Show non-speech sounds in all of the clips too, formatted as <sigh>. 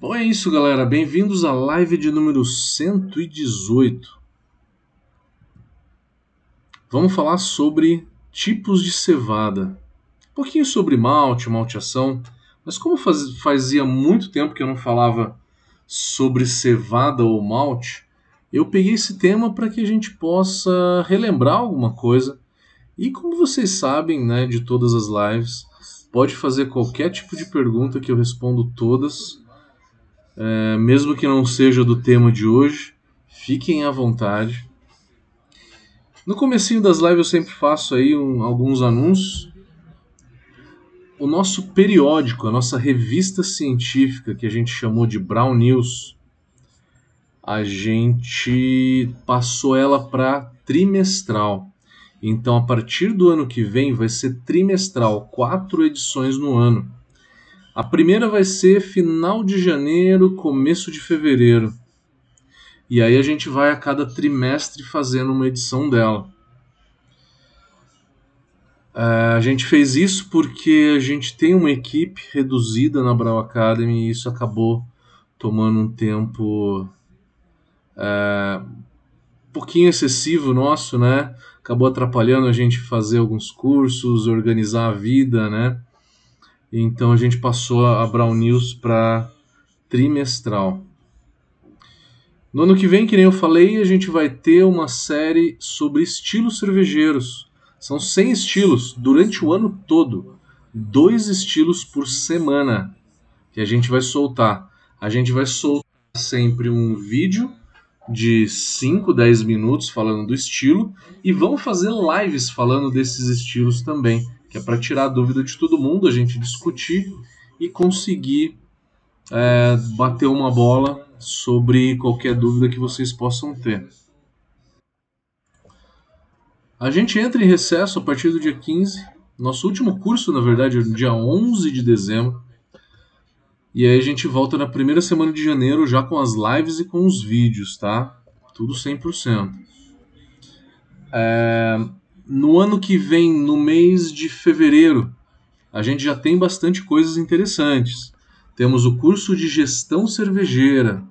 Bom, é isso, galera. Bem-vindos à live de número 118. Vamos falar sobre tipos de cevada. Um pouquinho sobre malte, malteação. Mas como faz, fazia muito tempo que eu não falava sobre cevada ou malte, eu peguei esse tema para que a gente possa relembrar alguma coisa. E como vocês sabem, né, de todas as lives, pode fazer qualquer tipo de pergunta que eu respondo todas é, mesmo que não seja do tema de hoje, fiquem à vontade. No comecinho das lives eu sempre faço aí um, alguns anúncios. O nosso periódico, a nossa revista científica que a gente chamou de Brown News, a gente passou ela para trimestral. Então, a partir do ano que vem, vai ser trimestral, quatro edições no ano. A primeira vai ser final de janeiro, começo de fevereiro. E aí a gente vai a cada trimestre fazendo uma edição dela. É, a gente fez isso porque a gente tem uma equipe reduzida na Brau Academy e isso acabou tomando um tempo é, um pouquinho excessivo nosso, né? Acabou atrapalhando a gente fazer alguns cursos, organizar a vida, né? Então a gente passou a Brown News para trimestral. No ano que vem, que nem eu falei, a gente vai ter uma série sobre estilos cervejeiros. São 100 estilos durante o ano todo. Dois estilos por semana que a gente vai soltar. A gente vai soltar sempre um vídeo de 5, 10 minutos falando do estilo e vamos fazer lives falando desses estilos também que é para tirar a dúvida de todo mundo, a gente discutir e conseguir é, bater uma bola sobre qualquer dúvida que vocês possam ter. A gente entra em recesso a partir do dia 15. Nosso último curso, na verdade, é dia 11 de dezembro. E aí a gente volta na primeira semana de janeiro já com as lives e com os vídeos, tá? Tudo 100%. É, no ano que vem, no mês de fevereiro, a gente já tem bastante coisas interessantes. Temos o curso de gestão cervejeira.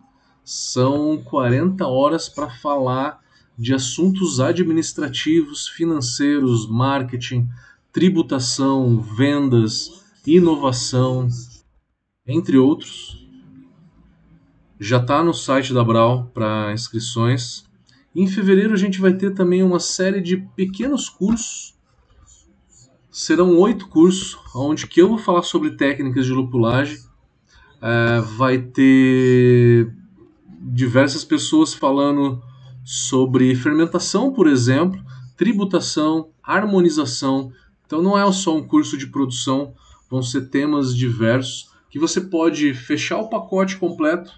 São 40 horas para falar de assuntos administrativos, financeiros, marketing, tributação, vendas, inovação, entre outros. Já está no site da Brau para inscrições. Em fevereiro a gente vai ter também uma série de pequenos cursos. Serão oito cursos, onde que eu vou falar sobre técnicas de lupulagem. É, vai ter diversas pessoas falando sobre fermentação, por exemplo, tributação, harmonização. Então não é só um curso de produção, vão ser temas diversos que você pode fechar o pacote completo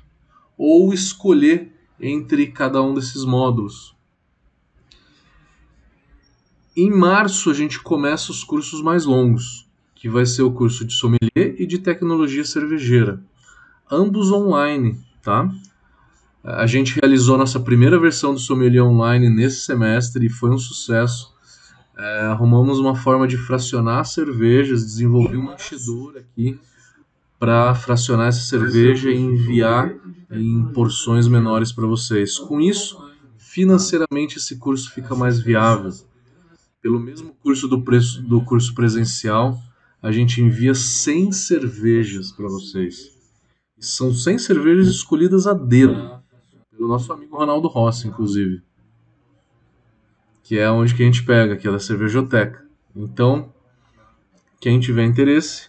ou escolher entre cada um desses módulos. Em março a gente começa os cursos mais longos, que vai ser o curso de sommelier e de tecnologia cervejeira, ambos online, tá? A gente realizou nossa primeira versão do sommelier online nesse semestre e foi um sucesso. É, arrumamos uma forma de fracionar cervejas, desenvolvi uma enchedora aqui para fracionar essa cerveja e enviar em porções menores para vocês. Com isso, financeiramente esse curso fica mais viável. Pelo mesmo curso do preço do curso presencial, a gente envia 100 cervejas para vocês. São 100 cervejas escolhidas a dedo pelo nosso amigo Ronaldo Rossi, inclusive. Que é onde que a gente pega, que é da cervejoteca. Então, quem tiver interesse,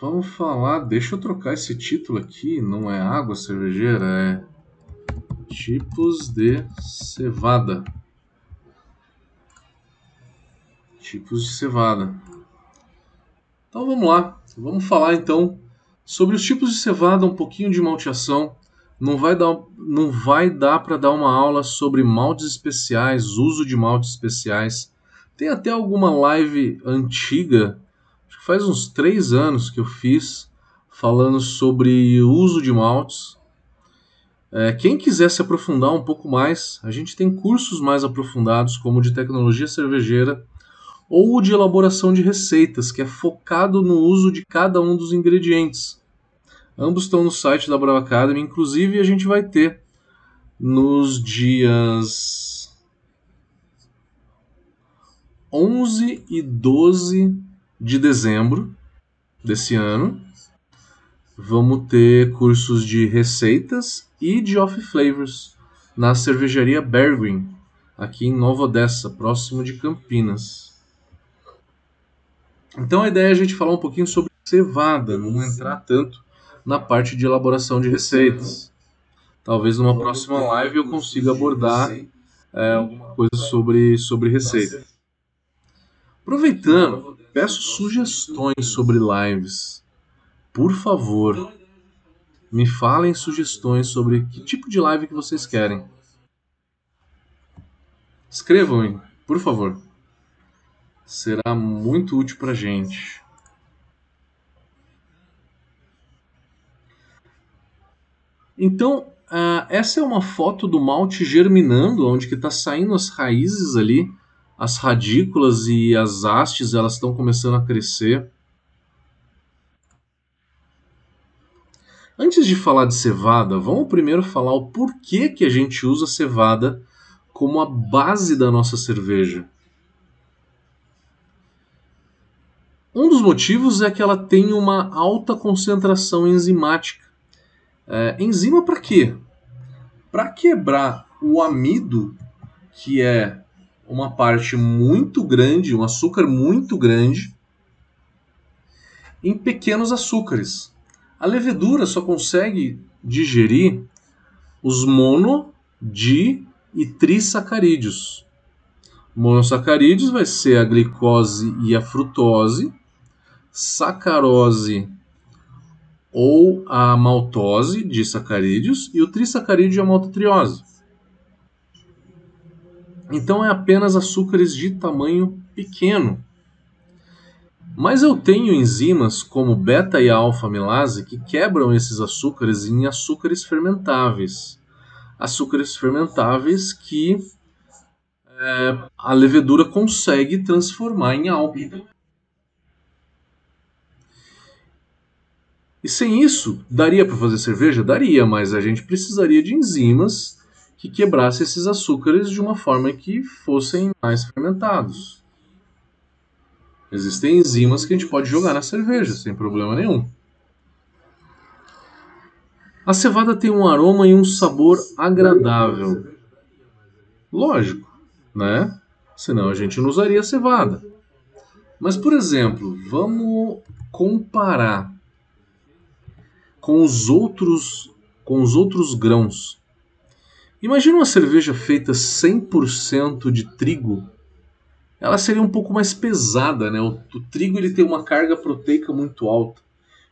Vamos falar, deixa eu trocar esse título aqui, não é água cervejeira, é tipos de cevada. Tipos de cevada. Então vamos lá, vamos falar então sobre os tipos de cevada, um pouquinho de malteação. Não vai dar, não vai dar para dar uma aula sobre maltes especiais, uso de maltes especiais. Tem até alguma live antiga faz uns três anos que eu fiz falando sobre o uso de maltes. É, quem quiser se aprofundar um pouco mais, a gente tem cursos mais aprofundados, como de tecnologia cervejeira ou o de elaboração de receitas, que é focado no uso de cada um dos ingredientes. Ambos estão no site da Brava Academy, inclusive a gente vai ter nos dias 11 e 12 de dezembro desse ano. Vamos ter cursos de receitas e de off flavors na cervejaria Bergwin, aqui em Nova Odessa, próximo de Campinas. Então a ideia é a gente falar um pouquinho sobre cevada, não entrar tanto na parte de elaboração de receitas. Talvez numa próxima live eu consiga abordar é, alguma coisa sobre, sobre receita. Aproveitando, peço sugestões sobre lives. Por favor, me falem sugestões sobre que tipo de live que vocês querem. Escrevam, por favor. Será muito útil para gente. Então, uh, essa é uma foto do malte germinando, onde que está saindo as raízes ali, as radículas e as hastes, elas estão começando a crescer. Antes de falar de cevada, vamos primeiro falar o porquê que a gente usa cevada como a base da nossa cerveja. Um dos motivos é que ela tem uma alta concentração enzimática. É, enzima para quê? Para quebrar o amido, que é uma parte muito grande, um açúcar muito grande, em pequenos açúcares. A levedura só consegue digerir os mono, di e trissacarídeos. Monossacarídeos vai ser a glicose e a frutose, sacarose ou a maltose de sacarídeos e o trissacarídeo e a maltotriose. Então é apenas açúcares de tamanho pequeno. Mas eu tenho enzimas como beta e alfa amilase que quebram esses açúcares em açúcares fermentáveis. Açúcares fermentáveis que é, a levedura consegue transformar em álcool. E sem isso, daria para fazer cerveja? Daria, mas a gente precisaria de enzimas que quebrassem esses açúcares de uma forma que fossem mais fermentados. Existem enzimas que a gente pode jogar na cerveja sem problema nenhum. A cevada tem um aroma e um sabor agradável. Lógico, né? Senão a gente não usaria cevada. Mas, por exemplo, vamos comparar com os outros com os outros grãos. Imagina uma cerveja feita 100% de trigo. Ela seria um pouco mais pesada, né? O, o, trigo ele tem uma carga proteica muito alta.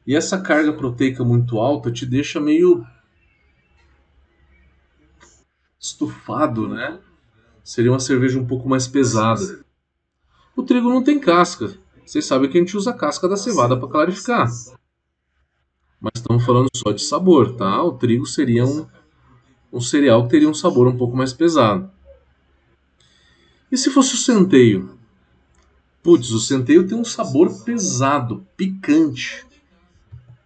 E essa carga proteica muito alta te deixa meio estufado, né? Seria uma cerveja um pouco mais pesada. O trigo não tem casca. Vocês sabem que a gente usa a casca da cevada para clarificar mas estamos falando só de sabor, tá? O trigo seria um, um cereal que teria um sabor um pouco mais pesado. E se fosse o centeio? Putz, o centeio tem um sabor pesado, picante.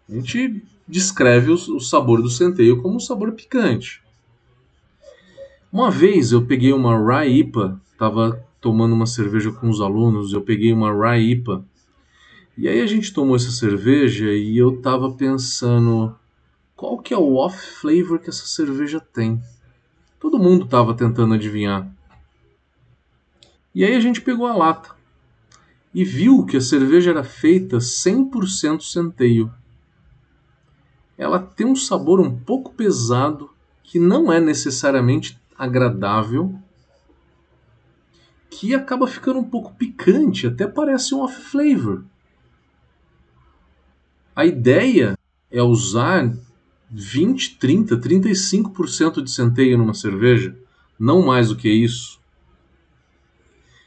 A gente descreve o, sabor do centeio como um sabor picante. Uma vez eu peguei uma Rye IPA, estava tomando uma cerveja com os alunos, eu peguei uma Rye IPA e aí a gente tomou essa cerveja e eu tava pensando qual que é o off flavor que essa cerveja tem. Todo mundo tava tentando adivinhar. E aí a gente pegou a lata e viu que a cerveja era feita 100% centeio. Ela tem um sabor um pouco pesado que não é necessariamente agradável, que acaba ficando um pouco picante, até parece um off flavor. A ideia é usar 20, 30, 35% de centeio numa cerveja, não mais do que isso.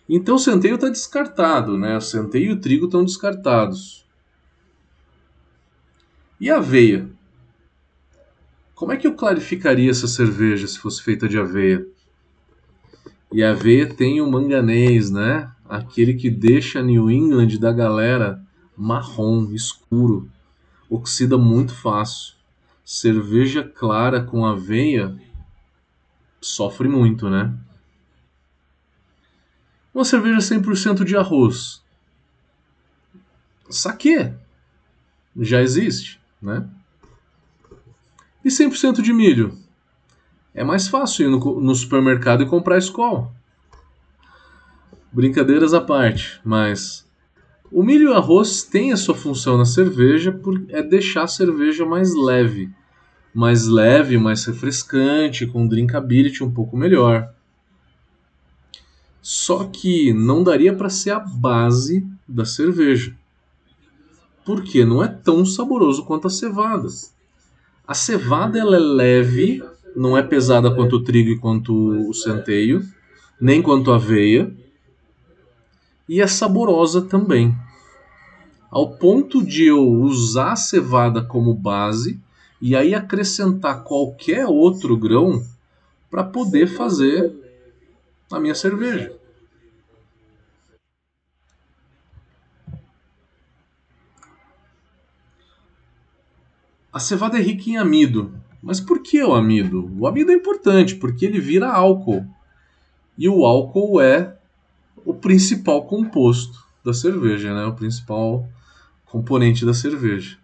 Então o centeio está descartado, né? O centeio e o trigo estão descartados. E a aveia? Como é que eu clarificaria essa cerveja se fosse feita de aveia? E a aveia tem o manganês, né? aquele que deixa New England da galera marrom, escuro, oxida muito fácil. Cerveja clara com aveia sofre muito, né? Uma cerveja 100% de arroz. Saque já existe, né? E 100% de milho? É mais fácil ir no, no supermercado e comprar Skol. Brincadeiras à parte, mas o milho e o arroz têm a sua função na cerveja por é deixar a cerveja mais leve, mais leve, mais refrescante, com drinkability um pouco melhor. Só que não daria para ser a base da cerveja. Porque não é tão saboroso quanto a cevada. A cevada ela é leve, não é pesada quanto o trigo e quanto o centeio, nem quanto a aveia e é saborosa também. Ao ponto de eu usar a cevada como base e aí acrescentar qualquer outro grão para poder fazer a minha cerveja. A cevada é rica em amido. Mas por que o amido? O amido é importante porque ele vira álcool. E o álcool é o principal composto da cerveja, né? O principal componente da cerveja.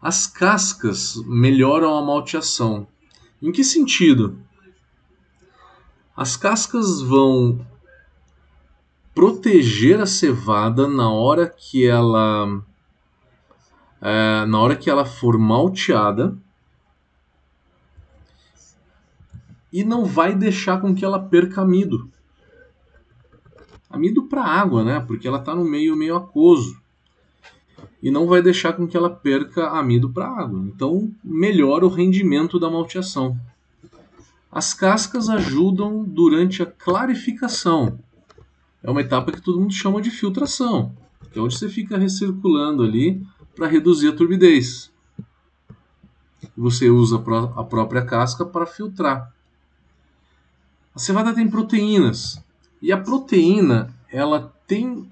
As cascas melhoram a malteação. Em que sentido? As cascas vão proteger a cevada na hora que ela é, na hora que ela for malteada e não vai deixar com que ela perca amido. Amido para água, né? Porque ela está no meio meio aquoso. E não vai deixar com que ela perca amido para água. Então, melhora o rendimento da malteação. As cascas ajudam durante a clarificação. É uma etapa que todo mundo chama de filtração, que é onde você fica recirculando ali para reduzir a turbidez. Você usa a própria casca para filtrar. A cevada tem proteínas e a proteína ela tem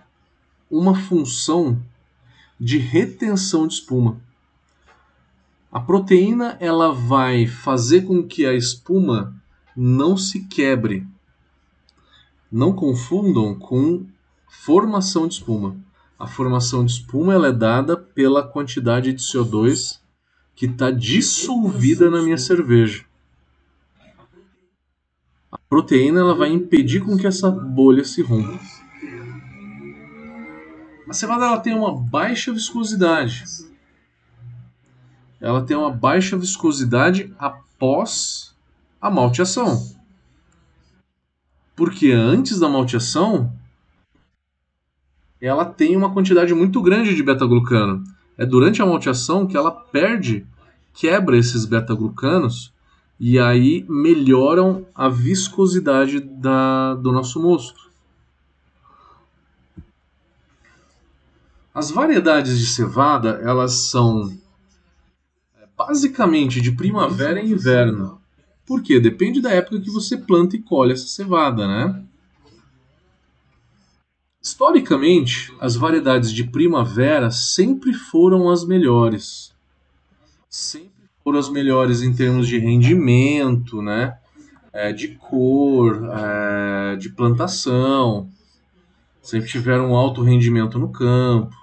uma função de retenção de espuma. A proteína ela vai fazer com que a espuma não se quebre. Não confundam com formação de espuma. A formação de espuma ela é dada pela quantidade de CO2 que está dissolvida na minha cerveja proteína ela vai impedir com que essa bolha se rompa. A cevada ela tem uma baixa viscosidade. Ela tem uma baixa viscosidade após a malteação. Porque antes da malteação, ela tem uma quantidade muito grande de beta-glucano. É durante a malteação que ela perde, quebra esses beta-glucanos e aí melhoram a viscosidade da, do nosso mosto. As variedades de cevada, elas são é, basicamente de primavera e inverno. Por quê? Depende da época que você planta e colhe essa cevada, né? Historicamente, as variedades de primavera sempre foram as melhores. Sempre foram as melhores em termos de rendimento, né? É, de cor, é, de plantação. Sempre tiveram um alto rendimento no campo.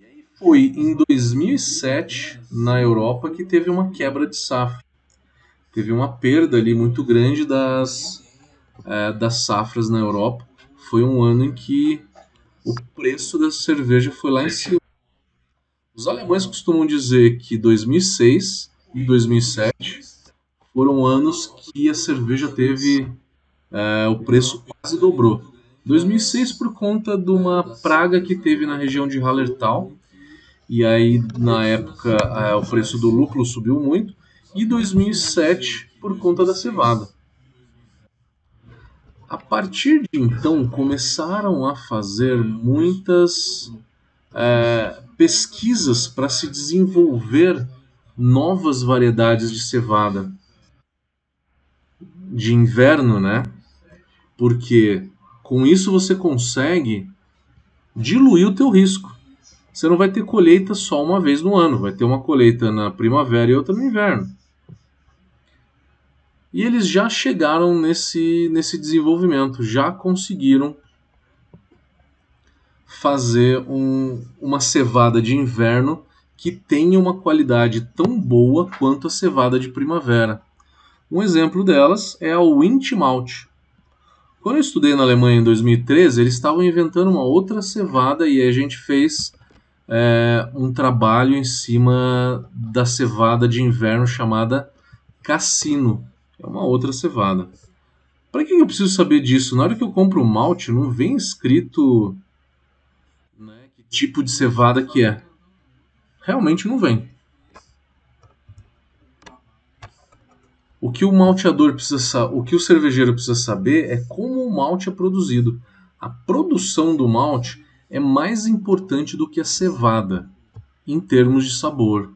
E aí foi em 2007, na Europa, que teve uma quebra de safra. Teve uma perda ali muito grande das, é, das safras na Europa. Foi um ano em que o preço da cerveja foi lá em cima. Os alemães costumam dizer que 2006 e 2007 foram anos que a cerveja teve é, o preço quase dobrou. 2006 por conta de uma praga que teve na região de Hallertau e aí na época é, o preço do lúpulo subiu muito e 2007 por conta da cevada. A partir de então começaram a fazer muitas é, pesquisas para se desenvolver novas variedades de cevada. de inverno, né? Porque com isso você consegue diluir o teu risco. Você não vai ter colheita só uma vez no ano, vai ter uma colheita na primavera e outra no inverno. E eles já chegaram nesse, nesse desenvolvimento, já conseguiram fazer um, uma cevada de inverno que tenha uma qualidade tão boa quanto a cevada de primavera. Um exemplo delas é a Wint Malt. Quando eu estudei na Alemanha em 2013, eles estavam inventando uma outra cevada e a gente fez é, um trabalho em cima da cevada de inverno chamada Cassino. É uma outra cevada. Para que eu preciso saber disso? Na hora que eu compro o malte, não vem escrito tipo de cevada que é. Realmente não vem. O que o malteador precisa, o que o cervejeiro precisa saber é como o malte é produzido. A produção do malte é mais importante do que a cevada em termos de sabor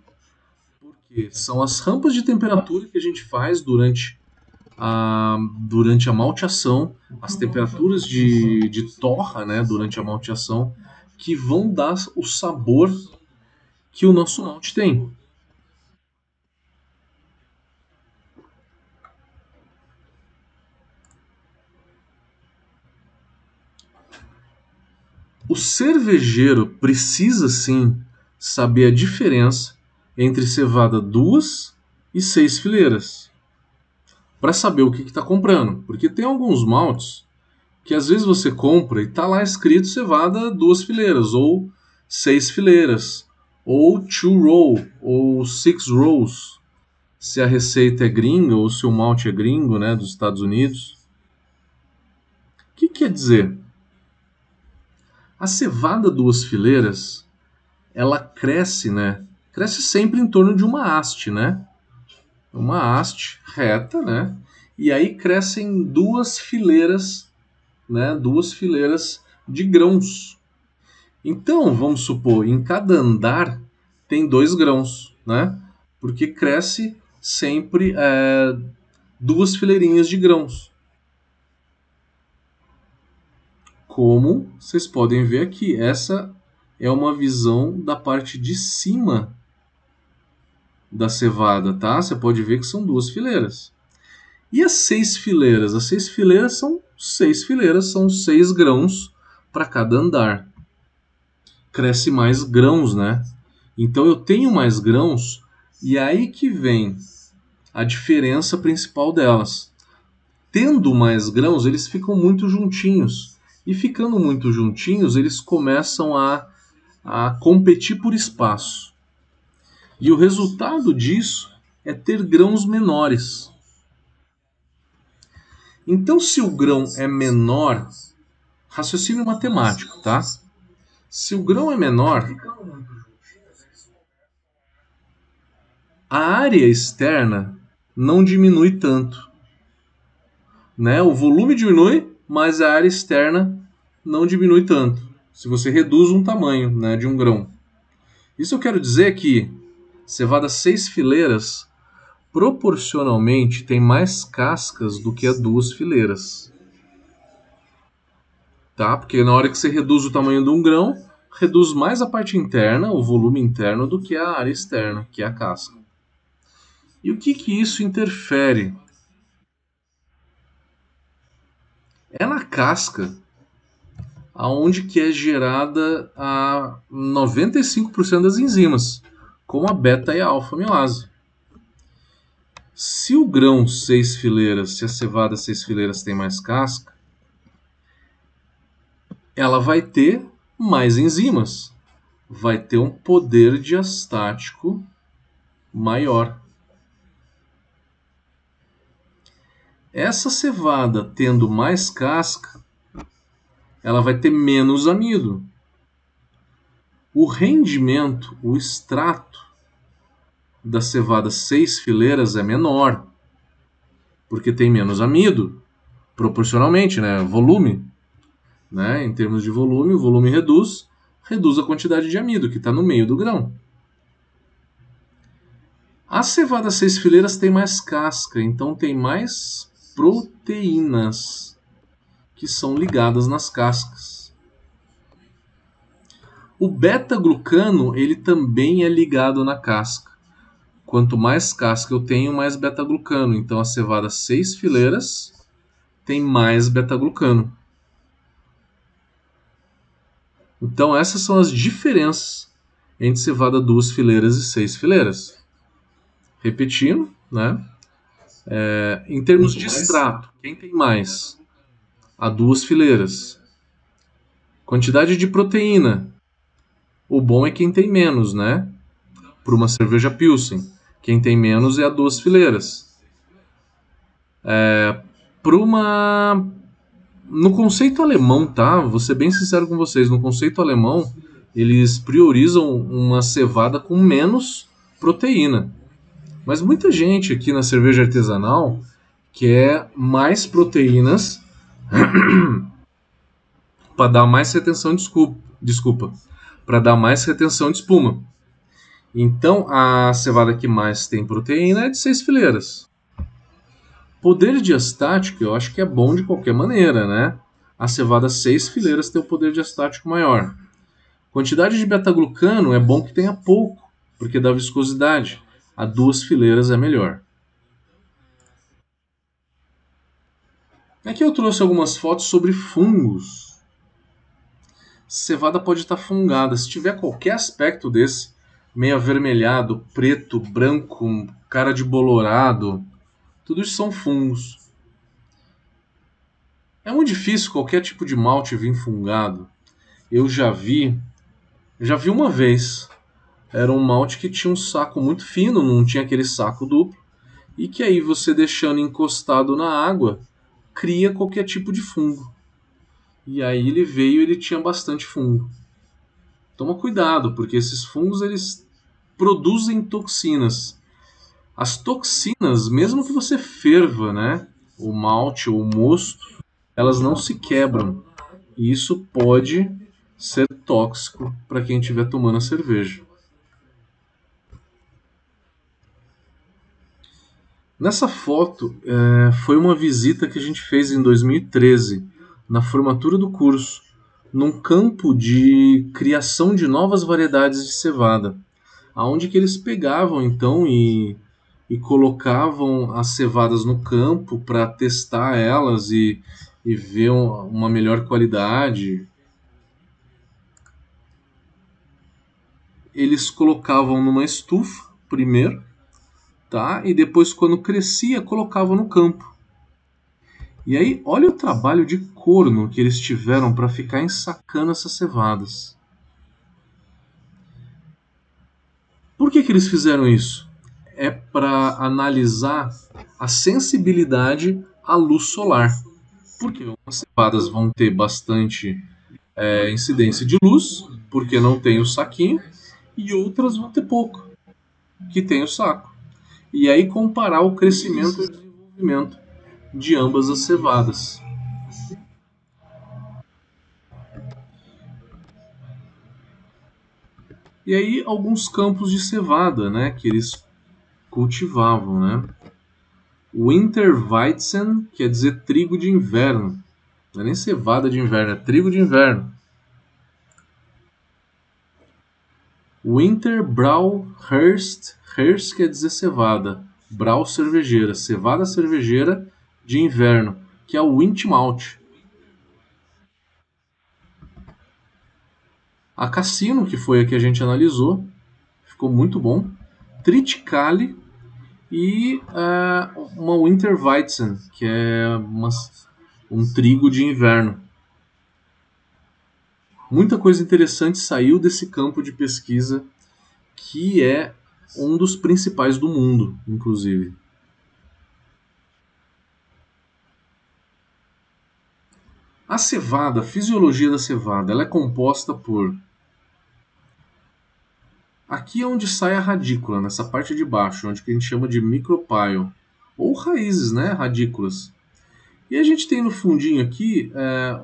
porque são as rampas de temperatura que a gente faz durante a, durante a malteação, as temperaturas de, de torra né, durante a malteação, que vão dar o sabor que o nosso malte tem. O cervejeiro precisa sim saber a diferença entre cevada duas e seis fileiras para saber o que está comprando, porque tem alguns maltes que às vezes você compra e está lá escrito cevada duas fileiras ou seis fileiras ou two row ou six rows se a receita é gringa ou se o malte é gringo, né, dos Estados Unidos. O que quer dizer? A cevada duas fileiras, ela cresce, né, cresce sempre em torno de uma haste, né? Uma haste reta, né? E aí crescem duas fileiras, né? Duas fileiras de grãos. Então, vamos supor, em cada andar tem dois grãos, né? Porque cresce sempre é, duas fileirinhas de grãos. Como vocês podem ver aqui, essa é uma visão da parte de cima da cevada, tá? Você pode ver que são duas fileiras. E as seis fileiras? As seis fileiras são seis fileiras, são seis grãos para cada andar. Cresce mais grãos, né? Então eu tenho mais grãos e aí que vem a diferença principal delas. Tendo mais grãos, eles ficam muito juntinhos. E ficando muito juntinhos, eles começam a, a competir por espaço. E o resultado disso é ter grãos menores. Então, se o grão é menor, raciocínio matemático, tá? Se o grão é menor, a área externa não diminui tanto. Né? O volume diminui, mas a área externa não diminui tanto. Se você reduz um tamanho né, de um grão. Isso eu quero dizer que cevada seis fileiras proporcionalmente tem mais cascas do que a duas fileiras. Tá? Porque na hora que você reduz o tamanho de um grão, reduz mais a parte interna, o volume interno, do que a área externa, que é a casca. E o que, que isso interfere? É na casca aonde que é gerada a 95% das enzimas como a beta e a alfa amilase. Se o grão seis fileiras, se a cevada seis fileiras tem mais casca, ela vai ter mais enzimas, vai ter um poder diastático maior. Essa cevada tendo mais casca, ela vai ter menos amido. O rendimento, o extrato da cevada seis fileiras é menor, porque tem menos amido, proporcionalmente, né? Volume, né? Em termos de volume, o volume reduz, reduz a quantidade de amido que está no meio do grão. A cevada seis fileiras tem mais casca, então tem mais proteínas que são ligadas nas cascas. O beta-glucano ele também é ligado na casca. Quanto mais casca eu tenho, mais beta-glucano. Então a cevada seis fileiras tem mais beta-glucano. Então essas são as diferenças entre cevada duas fileiras e seis fileiras. Repetindo, né? É, em termos de extrato, quem tem mais? A duas fileiras. Quantidade de proteína. O bom é quem tem menos, né? Para uma cerveja Pilsen. Quem tem menos é a duas fileiras. É, para uma. No conceito alemão, tá? Vou ser bem sincero com vocês. No conceito alemão, eles priorizam uma cevada com menos proteína. Mas muita gente aqui na cerveja artesanal quer mais proteínas <clears throat> para dar mais retenção de desculpa, desculpa para dar mais retenção de espuma. Então a cevada que mais tem proteína é de seis fileiras. Poder diastático eu acho que é bom de qualquer maneira, né? A cevada seis fileiras tem o poder diastático maior. Quantidade de beta-glucano é bom que tenha pouco, porque dá viscosidade. A duas fileiras é melhor. Aqui eu trouxe algumas fotos sobre fungos. Cevada pode estar fungada. Se tiver qualquer aspecto desse, meio avermelhado, preto, branco, cara de bolorado, tudo isso são fungos. É muito difícil qualquer tipo de malte vir fungado. Eu já vi já vi uma vez. Era um malte que tinha um saco muito fino, não tinha aquele saco duplo, e que aí você deixando encostado na água cria qualquer tipo de fungo. E aí ele veio, ele tinha bastante fungo. Toma cuidado, porque esses fungos eles produzem toxinas. As toxinas, mesmo que você ferva, né, o malte ou o mosto, elas não se quebram. E isso pode ser tóxico para quem estiver tomando a cerveja. Nessa foto é, foi uma visita que a gente fez em 2013, na formatura do curso, num campo de criação de novas variedades de cevada, aonde que eles pegavam então e, e colocavam as cevadas no campo para testar elas e, e ver uma melhor qualidade, eles colocavam numa estufa primeiro, tá? E depois quando crescia colocavam no campo. E aí, olha o trabalho de corno que eles tiveram para ficar ensacando essas cevadas. Por que, que eles fizeram isso? É para analisar a sensibilidade à luz solar. Porque as cevadas vão ter bastante é, incidência de luz, porque não tem o saquinho, e outras vão ter pouco, que tem o saco. E aí comparar o crescimento e o desenvolvimento de ambas as cevadas. E aí alguns campos de cevada, né, que eles cultivavam, né? Winterweizen quer dizer trigo de inverno. Não é nem cevada de inverno, é trigo de inverno. Winter Brau Hearst, Hearst quer dizer cevada, Brau cervejeira, cevada cervejeira de inverno, que é o Wint Malt. A Cassino, que foi a que a gente analisou, ficou muito bom. Triticale e uh, uma Winterweizen, que é uma, um trigo de inverno. Muita coisa interessante saiu desse campo de pesquisa, que é um dos principais do mundo, inclusive. A cevada, a fisiologia da cevada, ela é composta por. Aqui é onde sai a radícula, nessa parte de baixo, onde a gente chama de micropyle, ou raízes, né, radículas. E a gente tem no fundinho aqui é,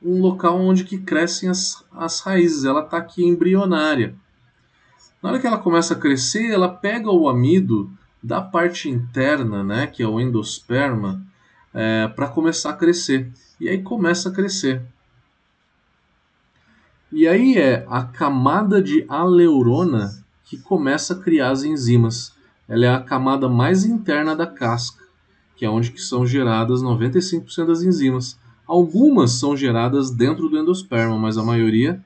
um local onde que crescem as, as raízes. Ela está aqui embrionária. Na hora que ela começa a crescer, ela pega o amido da parte interna, né, que é o endosperma, é, para começar a crescer. E aí começa a crescer. E aí é a camada de aleurona que começa a criar as enzimas. Ela é a camada mais interna da casca, que é onde que são geradas 95% das enzimas. Algumas são geradas dentro do endosperma, mas a maioria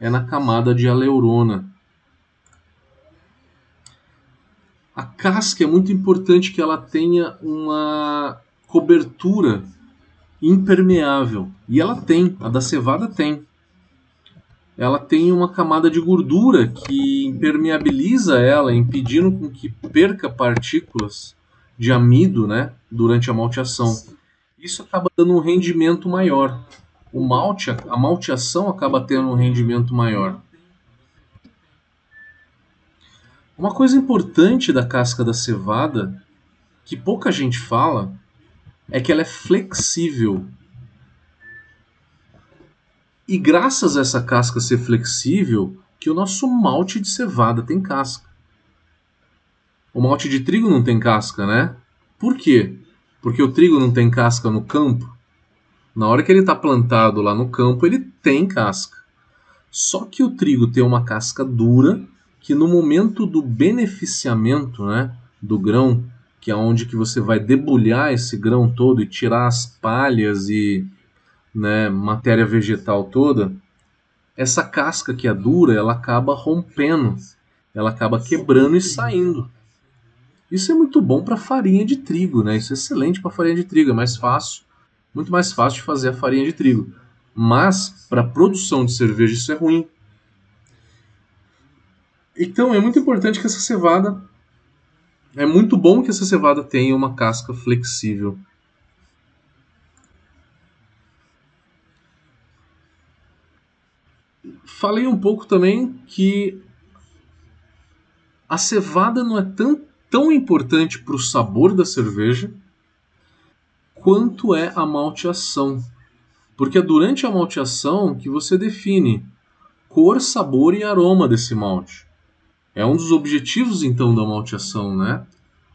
é na camada de aleurona. A casca é muito importante que ela tenha uma cobertura impermeável. E ela tem, a da cevada tem. Ela tem uma camada de gordura que impermeabiliza ela, impedindo com que perca partículas de amido né, durante a malteação. Isso acaba dando um rendimento maior. O malte, a malteação acaba tendo um rendimento maior. Uma coisa importante da casca da cevada, que pouca gente fala, é que ela é flexível. E graças a essa casca ser flexível, que o nosso malte de cevada tem casca. O malte de trigo não tem casca, né? Por quê? Porque o trigo não tem casca no campo. Na hora que ele está plantado lá no campo, ele tem casca. Só que o trigo tem uma casca dura que no momento do beneficiamento né, do grão, que é onde que você vai debulhar esse grão todo e tirar as palhas e né, matéria vegetal toda, essa casca que é dura, ela acaba rompendo, ela acaba quebrando e saindo. Isso é muito bom para farinha de trigo, né? Isso é excelente para farinha de trigo, é mais fácil, muito mais fácil de fazer a farinha de trigo. Mas para produção de cerveja isso é ruim. Então é muito importante que essa cevada é muito bom que essa cevada tenha uma casca flexível. Falei um pouco também que a cevada não é tão, tão importante para o sabor da cerveja quanto é a malteação. Porque é durante a malteação que você define cor, sabor e aroma desse malte. É um dos objetivos, então, da malteação, né?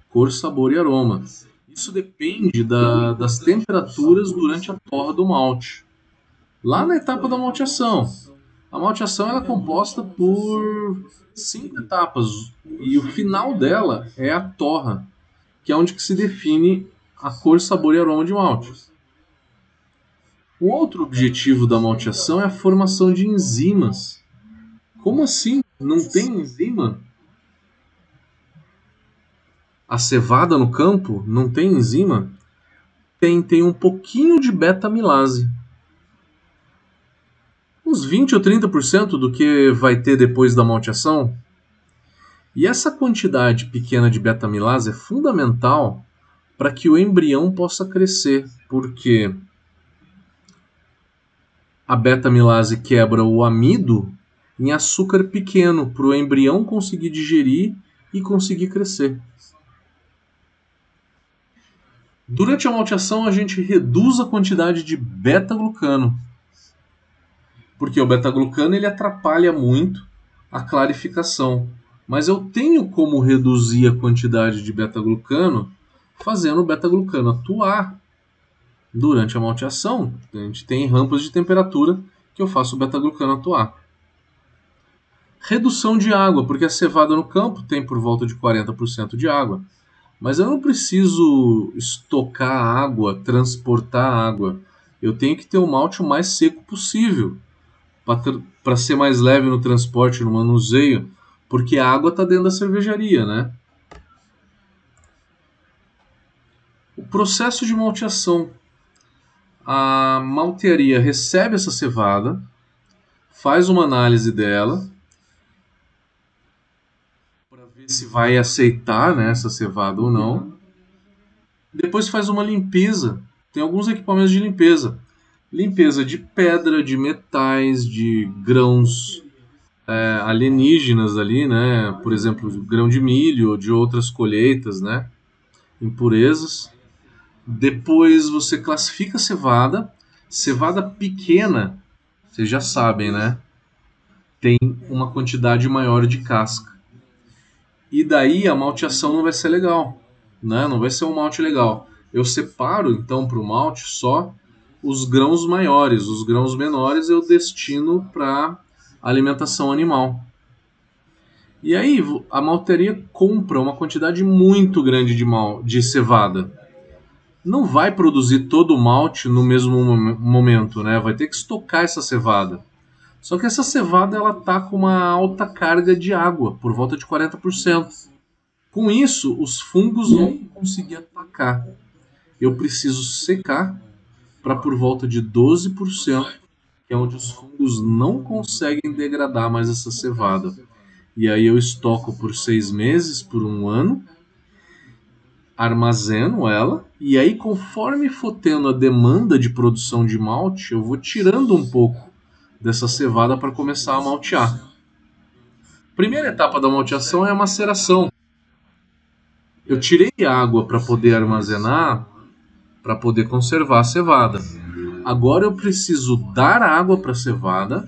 Cor, sabor e aroma. Isso depende da, das temperaturas durante a torra do malte. Lá na etapa da malteação. A malteação é composta por cinco etapas e o final dela é a torra, que é onde que se define a cor, sabor e aroma de malte. O outro objetivo da malteação é a formação de enzimas. Como assim? Não tem enzima? A cevada no campo não tem enzima? Tem, tem um pouquinho de beta-amilase. Uns 20 ou 30% do que vai ter depois da malteação. E essa quantidade pequena de beta-amilase é fundamental para que o embrião possa crescer, porque a beta-amilase quebra o amido em açúcar pequeno para o embrião conseguir digerir e conseguir crescer. Durante a malteação, a gente reduz a quantidade de beta-glucano, porque o beta-glucano ele atrapalha muito a clarificação. Mas eu tenho como reduzir a quantidade de beta-glucano fazendo o beta-glucano atuar durante a malteação. A gente tem rampas de temperatura que eu faço o beta-glucano atuar. Redução de água, porque a cevada no campo tem por volta de 40% de água. Mas eu não preciso estocar água, transportar água. Eu tenho que ter o malte o mais seco possível para ser mais leve no transporte, no manuseio, porque a água está dentro da cervejaria, né? O processo de malteação. A maltearia recebe essa cevada, faz uma análise dela, ver se vai aceitar né, essa cevada ou não. Depois faz uma limpeza. Tem alguns equipamentos de limpeza. Limpeza de pedra, de metais, de grãos é, alienígenas ali, né? Por exemplo, grão de milho ou de outras colheitas, né? Impurezas. Depois você classifica a cevada. Cevada pequena, vocês já sabem, né? Tem uma quantidade maior de casca. E daí a malteação não vai ser legal, né? Não vai ser um malte legal. Eu separo então para o malte só os grãos maiores, os grãos menores eu destino para alimentação animal. E aí a malteria compra uma quantidade muito grande de mal de cevada. Não vai produzir todo o malte no mesmo momento, né? Vai ter que estocar essa cevada. Só que essa cevada ela tá com uma alta carga de água, por volta de 40%. Com isso, os fungos vão conseguir atacar. Eu preciso secar para por volta de 12%, que é onde os fungos não conseguem degradar mais essa cevada e aí eu estoco por seis meses, por um ano, armazeno ela, e aí conforme for tendo a demanda de produção de malte, eu vou tirando um pouco dessa cevada para começar a maltear. Primeira etapa da malteação é a maceração. Eu tirei água para poder armazenar, para poder conservar a cevada. Agora eu preciso dar água para a cevada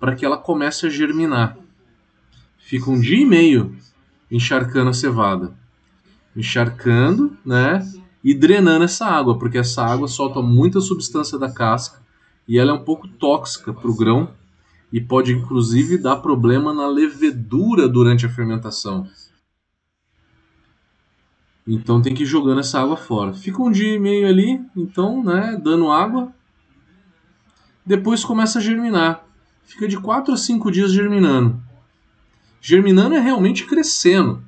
para que ela comece a germinar fica um dia e meio encharcando a cevada. Encharcando, né? E drenando essa água, porque essa água solta muita substância da casca e ela é um pouco tóxica para o grão e pode inclusive dar problema na levedura durante a fermentação. Então tem que ir jogando essa água fora. Fica um dia e meio ali, então, né, dando água. Depois começa a germinar. Fica de 4 a 5 dias germinando. Germinando é realmente crescendo.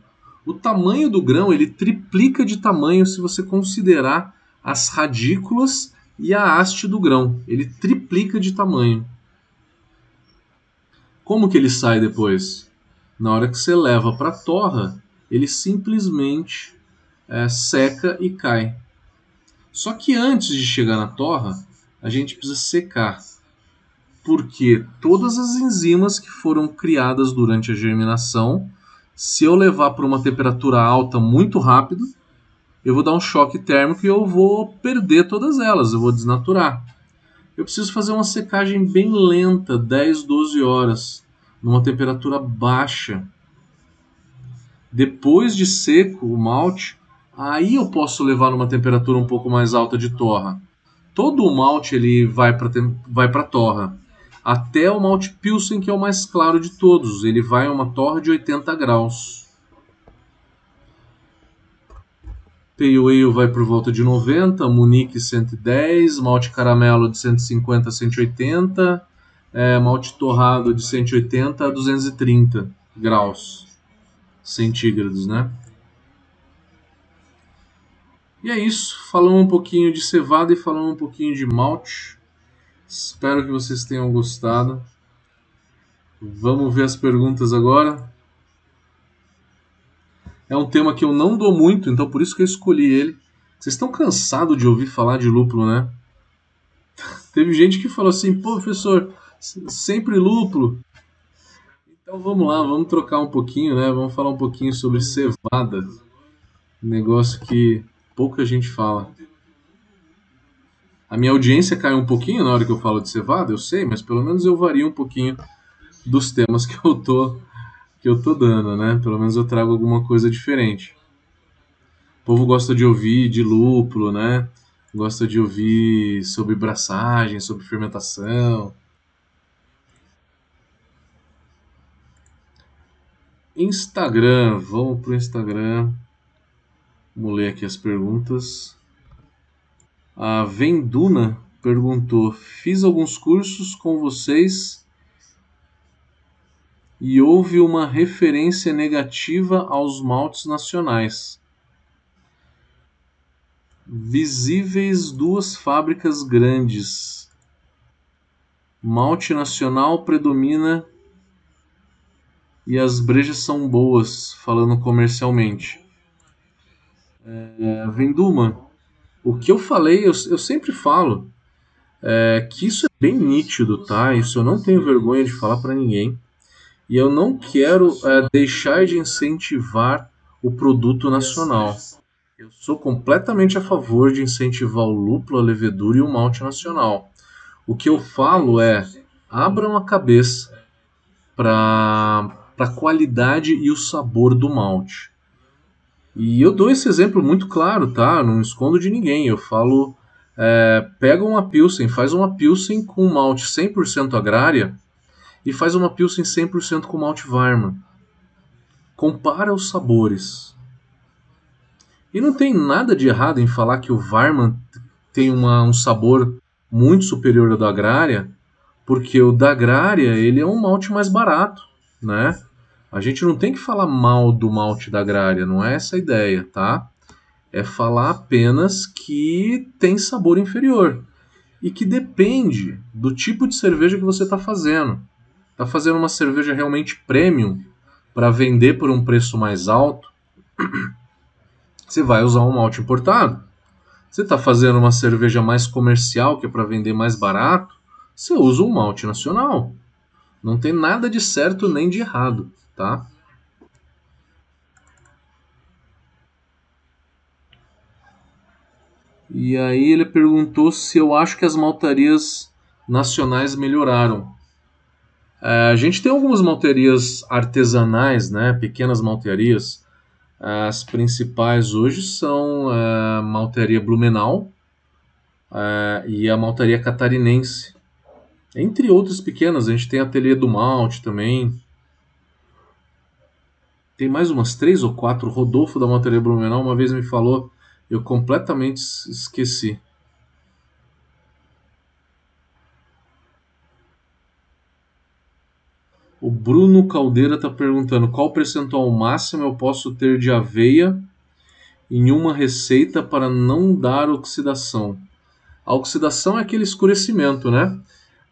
O tamanho do grão ele triplica de tamanho se você considerar as radículas e a haste do grão. Ele triplica de tamanho. Como que ele sai depois? Na hora que você leva para a torra, ele simplesmente é, seca e cai. Só que antes de chegar na torra, a gente precisa secar porque todas as enzimas que foram criadas durante a germinação, se eu levar para uma temperatura alta muito rápido, eu vou dar um choque térmico e eu vou perder todas elas, eu vou desnaturar. Eu preciso fazer uma secagem bem lenta, 10, 12 horas, numa temperatura baixa. Depois de seco o malte, aí eu posso levar numa temperatura um pouco mais alta de torra. Todo o malte ele vai para vai para torra até o malte Pilsen, que é o mais claro de todos. Ele vai a uma torre de 80 graus. Pale Ale vai por volta de 90, Munique 110, malte caramelo de 150 a 180, é, malte torrado de 180 a 230 graus centígrados, né? E é isso, falamos um pouquinho de cevada e falamos um pouquinho de malte. Espero que vocês tenham gostado. Vamos ver as perguntas agora. É um tema que eu não dou muito, então por isso que eu escolhi ele. Vocês estão cansados de ouvir falar de lúpulo, né? <laughs> Teve gente que falou assim, pô, professor, sempre lúpulo. Então vamos lá, vamos trocar um pouquinho, né? Vamos falar um pouquinho sobre cevada. negócio que pouca gente fala. A minha audiência cai um pouquinho na hora que eu falo de cevada, eu sei, mas pelo menos eu vario um pouquinho dos temas que eu tô que eu tô dando, né? Pelo menos eu trago alguma coisa diferente. O povo gosta de ouvir de lúpulo, né? Gosta de ouvir sobre braçagem, sobre fermentação. Instagram, vamos pro Instagram. Vamos ler aqui as perguntas. A Venduna perguntou: Fiz alguns cursos com vocês e houve uma referência negativa aos maltes nacionais. Visíveis duas fábricas grandes. Malte nacional predomina e as brejas são boas, falando comercialmente. É, Venduma, o que eu falei, eu, eu sempre falo é, que isso é bem nítido, tá? Isso eu não tenho vergonha de falar para ninguém. E eu não quero é, deixar de incentivar o produto nacional. Eu sou completamente a favor de incentivar o lúpulo, a levedura e o malte nacional. O que eu falo é: abram a cabeça para a qualidade e o sabor do malte. E eu dou esse exemplo muito claro, tá? Não escondo de ninguém. Eu falo, é, pega uma Pilsen, faz uma Pilsen com malte 100% agrária e faz uma Pilsen 100% com malte Weimar. Compara os sabores. E não tem nada de errado em falar que o Weimar tem uma, um sabor muito superior ao da agrária, porque o da agrária ele é um malte mais barato, né? A gente não tem que falar mal do malte da agrária, não é essa a ideia, tá? É falar apenas que tem sabor inferior e que depende do tipo de cerveja que você está fazendo. Está fazendo uma cerveja realmente premium para vender por um preço mais alto, <clears throat> você vai usar um malte importado. Você está fazendo uma cerveja mais comercial, que é para vender mais barato, você usa um malte nacional. Não tem nada de certo nem de errado tá? E aí ele perguntou se eu acho que as maltarias nacionais melhoraram. É, a gente tem algumas malterias artesanais, né, pequenas malterias. As principais hoje são a é, malteria Blumenau é, e a maltaria catarinense. Entre outras pequenas, a gente tem a Ateliê do Malte também, tem mais umas três ou quatro. Rodolfo da Montaria Blumenau uma vez me falou, eu completamente esqueci. O Bruno Caldeira está perguntando qual percentual máximo eu posso ter de aveia em uma receita para não dar oxidação. A oxidação é aquele escurecimento, né?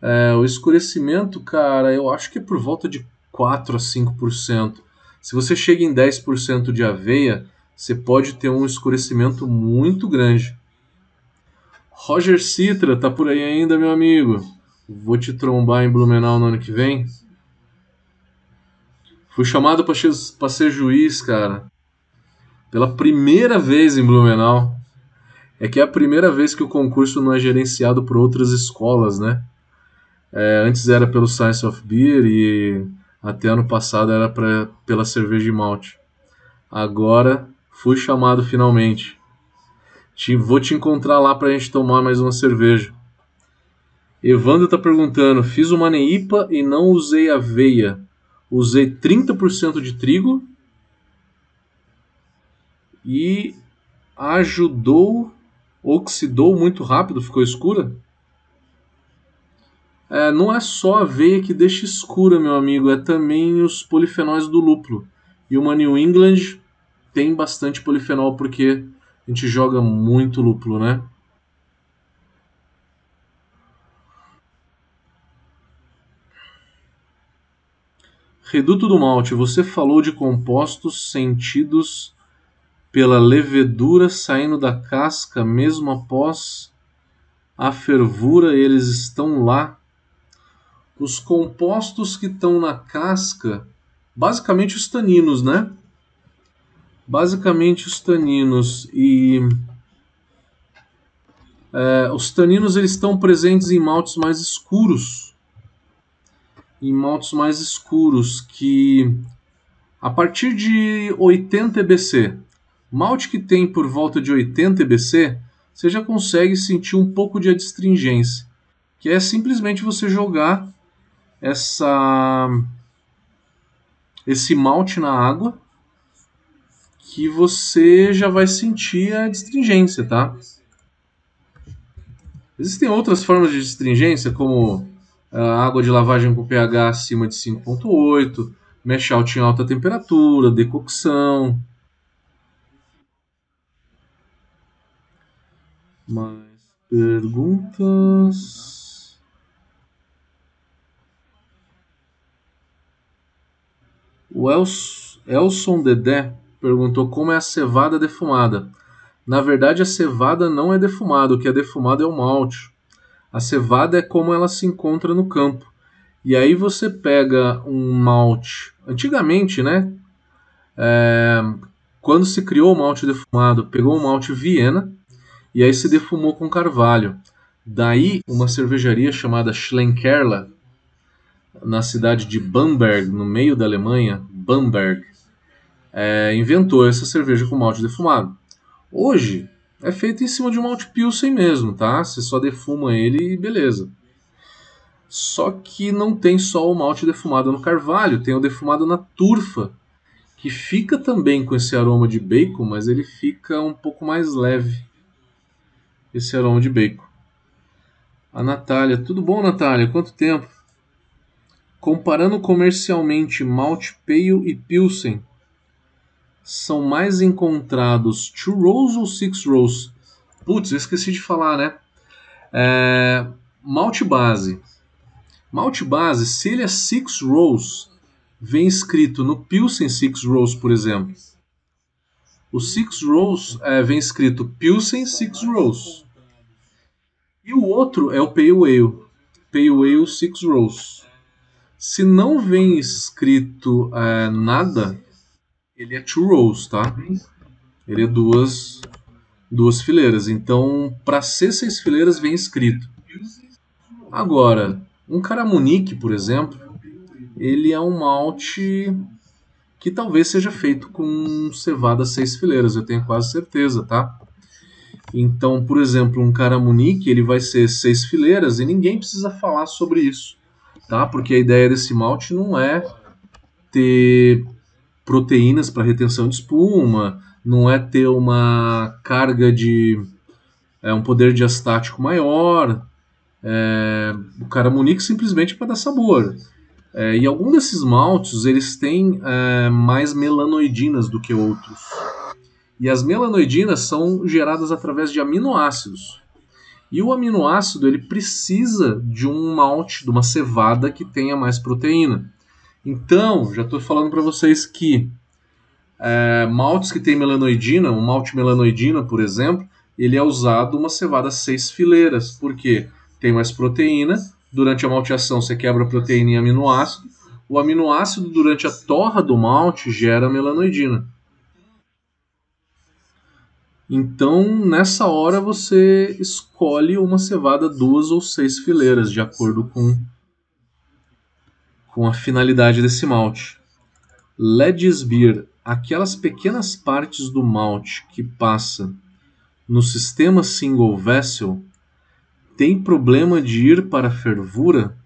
É, o escurecimento, cara, eu acho que é por volta de 4 a 5%. Se você chega em 10% de aveia, você pode ter um escurecimento muito grande. Roger Citra, tá por aí ainda, meu amigo? Vou te trombar em Blumenau no ano que vem. Fui chamado para ser juiz, cara. Pela primeira vez em Blumenau. É que é a primeira vez que o concurso não é gerenciado por outras escolas, né? É, antes era pelo Science of Beer e até ano passado era pra, pela cerveja de malte. Agora fui chamado finalmente. Te, vou te encontrar lá pra gente tomar mais uma cerveja. Evandro tá perguntando: fiz uma neipa e não usei aveia. Usei 30% de trigo e ajudou, oxidou muito rápido, ficou escura? É, não é só a aveia que deixa escura, meu amigo, é também os polifenóis do lúpulo. E uma New England tem bastante polifenol porque a gente joga muito lúpulo, né? Reduto do malte, você falou de compostos sentidos pela levedura saindo da casca mesmo após a fervura, eles estão lá os compostos que estão na casca, basicamente os taninos, né? Basicamente os taninos e é, os taninos eles estão presentes em maltes mais escuros, em maltes mais escuros que a partir de 80 EBC, malte que tem por volta de 80 EBC, você já consegue sentir um pouco de adstringência, que é simplesmente você jogar essa esse malte na água que você já vai sentir a astringência, tá? Existem outras formas de astringência, como água de lavagem com pH acima de 5.8, mesh out em alta temperatura, decocção. Mais perguntas? O Elson Dedé perguntou como é a cevada defumada. Na verdade, a cevada não é defumada, o que é defumado é o malte. A cevada é como ela se encontra no campo. E aí você pega um malte. Antigamente, né? É, quando se criou o malte defumado, pegou o malte Viena e aí se defumou com carvalho. Daí, uma cervejaria chamada Schlenkerla na cidade de Bamberg, no meio da Alemanha, Bamberg, é, inventou essa cerveja com malte defumado. Hoje é feito em cima de um malte Pilsen mesmo, tá? Você só defuma ele e beleza. Só que não tem só o malte defumado no carvalho, tem o defumado na turfa, que fica também com esse aroma de bacon, mas ele fica um pouco mais leve. Esse aroma de bacon. A Natália, tudo bom, Natália? Quanto tempo? Comparando comercialmente malte pale e pilsen, são mais encontrados two rows ou six rows? Putz, eu esqueci de falar, né? É, malte base. Malte base, se ele é six rows, vem escrito no Pilsen six rows, por exemplo. O six rows é, vem escrito Pilsen six rows. E o outro é o Pale Ale. Pale Ale six rows. Se não vem escrito é, nada, ele é two rows, tá? Ele é duas, duas fileiras. Então, para ser seis fileiras, vem escrito. Agora, um Caramunique, por exemplo, ele é um malte que talvez seja feito com cevada seis fileiras, eu tenho quase certeza, tá? Então, por exemplo, um Caramunique, ele vai ser seis fileiras e ninguém precisa falar sobre isso, tá? Porque a ideia desse malte não é ter proteínas para retenção de espuma, não é ter uma carga de é, um poder diastático maior. É, o caramunique simplesmente para dar sabor. É, e alguns desses maltes eles têm é, mais melanoidinas do que outros. E as melanoidinas são geradas através de aminoácidos. E o aminoácido ele precisa de um malte, de uma cevada que tenha mais proteína. Então, já estou falando para vocês que é, maltes que têm melanoidina, um malte melanoidina, por exemplo, ele é usado uma cevada seis fileiras, porque tem mais proteína. Durante a malteação você quebra a proteína em aminoácido. O aminoácido durante a torra do malte gera melanoidina. Então, nessa hora você escolhe uma cevada duas ou seis fileiras, de acordo com com a finalidade desse malte. Ledges Beer, aquelas pequenas partes do malte que passa no sistema single vessel, tem problema de ir para fervura?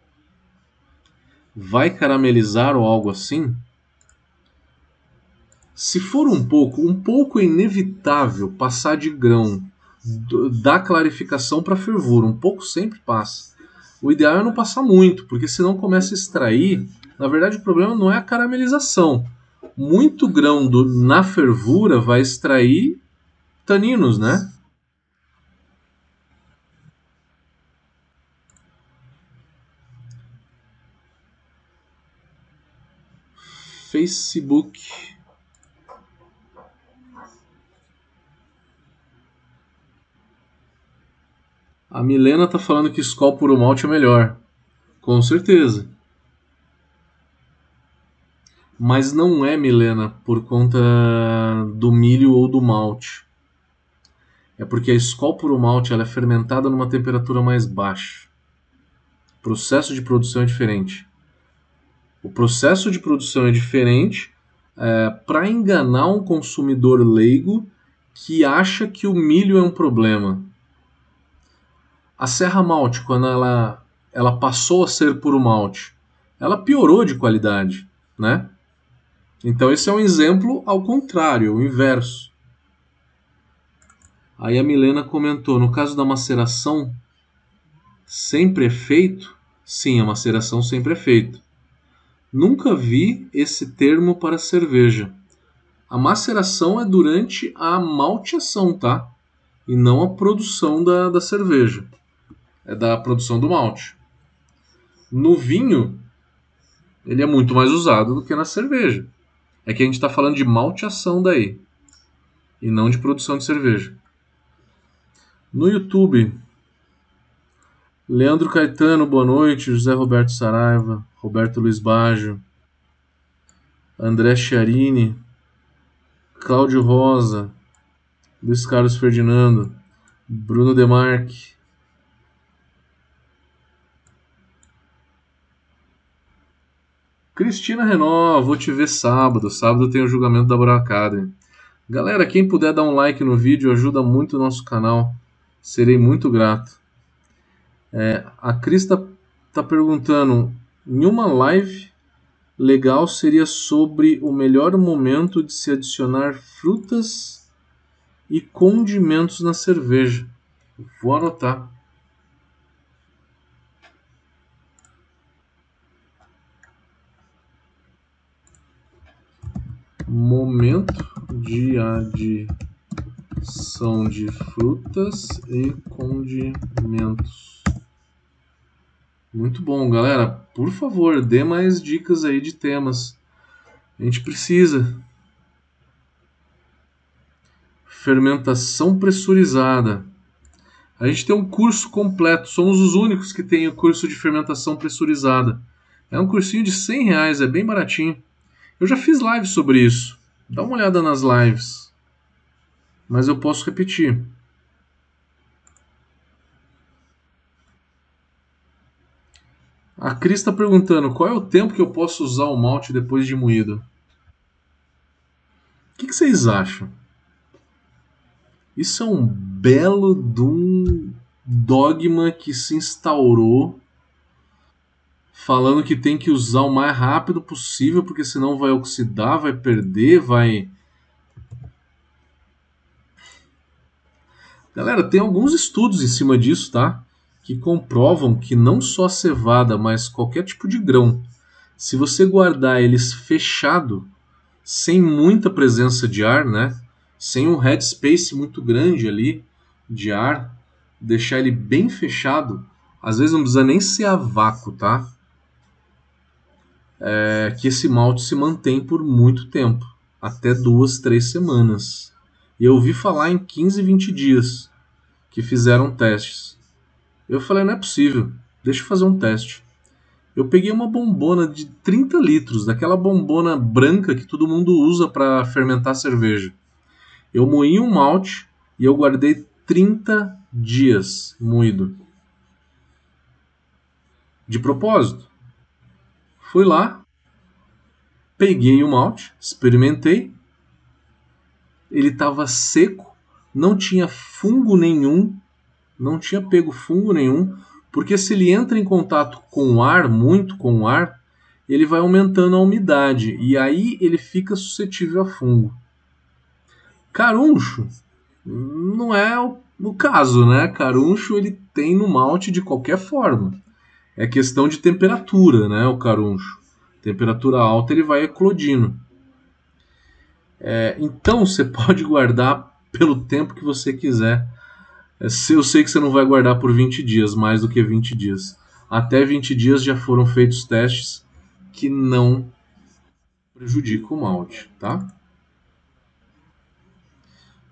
Vai caramelizar ou algo assim? Se for um pouco, um pouco é inevitável passar de grão da clarificação para fervura, um pouco sempre passa. O ideal é não passar muito, porque senão começa a extrair. Na verdade, o problema não é a caramelização. Muito grão do, na fervura vai extrair taninos, né? Facebook. A Milena tá falando que Skol puro malte é melhor. Com certeza. Mas não é, Milena, por conta do milho ou do malte. É porque a Skol puro malte ela é fermentada numa temperatura mais baixa. O processo de produção é diferente. O processo de produção é diferente é, para enganar um consumidor leigo que acha que o milho é um problema. A Serra Malte, quando ela, ela passou a ser puro malte, ela piorou de qualidade, né? Então esse é um exemplo ao contrário, o inverso. Aí a Milena comentou, no caso da maceração, sempre feito? Sim, a maceração sempre feita. Nunca vi esse termo para cerveja. A maceração é durante a malteação, tá? E não a produção da, da cerveja da produção do malte. No vinho, ele é muito mais usado do que na cerveja. É que a gente está falando de malteação daí, e não de produção de cerveja. No YouTube, Leandro Caetano, boa noite. José Roberto Saraiva, Roberto Luiz Baggio, André Chiarini, Cláudio Rosa, Luiz Carlos Ferdinando, Bruno Demarque, Cristina Renó, vou te ver sábado. Sábado tem o julgamento da Bra Academy. Galera, quem puder dar um like no vídeo ajuda muito o nosso canal. Serei muito grato. É, a Cris está tá perguntando: em uma live legal seria sobre o melhor momento de se adicionar frutas e condimentos na cerveja. Vou anotar. Momento de adição de frutas e condimentos. Muito bom, galera. Por favor, dê mais dicas aí de temas. A gente precisa. Fermentação pressurizada. A gente tem um curso completo. Somos os únicos que tem o curso de fermentação pressurizada. É um cursinho de 100 reais, é bem baratinho. Eu já fiz live sobre isso. Dá uma olhada nas lives. Mas eu posso repetir. A Cris está perguntando qual é o tempo que eu posso usar o malte depois de moído. O que, que vocês acham? Isso é um belo de um dogma que se instaurou falando que tem que usar o mais rápido possível, porque senão vai oxidar, vai perder, vai. Galera, tem alguns estudos em cima disso, tá? Que comprovam que não só a cevada, mas qualquer tipo de grão, se você guardar eles fechado, sem muita presença de ar, né? Sem um headspace muito grande ali de ar, deixar ele bem fechado, às vezes não precisa nem ser a vácuo, tá? É, que esse malte se mantém por muito tempo até duas, três semanas. E eu ouvi falar em 15, 20 dias que fizeram testes. Eu falei, não é possível, deixa eu fazer um teste. Eu peguei uma bombona de 30 litros, daquela bombona branca que todo mundo usa para fermentar cerveja. Eu moí um malte e eu guardei 30 dias moído. De propósito. Fui lá, peguei o malte, experimentei. Ele estava seco, não tinha fungo nenhum, não tinha pego fungo nenhum, porque se ele entra em contato com o ar, muito com o ar, ele vai aumentando a umidade e aí ele fica suscetível a fungo. Caruncho não é o, caso, né? Caruncho ele tem no malte de qualquer forma é questão de temperatura, né? O caruncho. Temperatura alta ele vai eclodindo. É, então você <laughs> pode guardar pelo tempo que você quiser. É, eu sei que você não vai guardar por 20 dias, mais do que 20 dias. Até 20 dias já foram feitos testes que não prejudicam o malte, tá?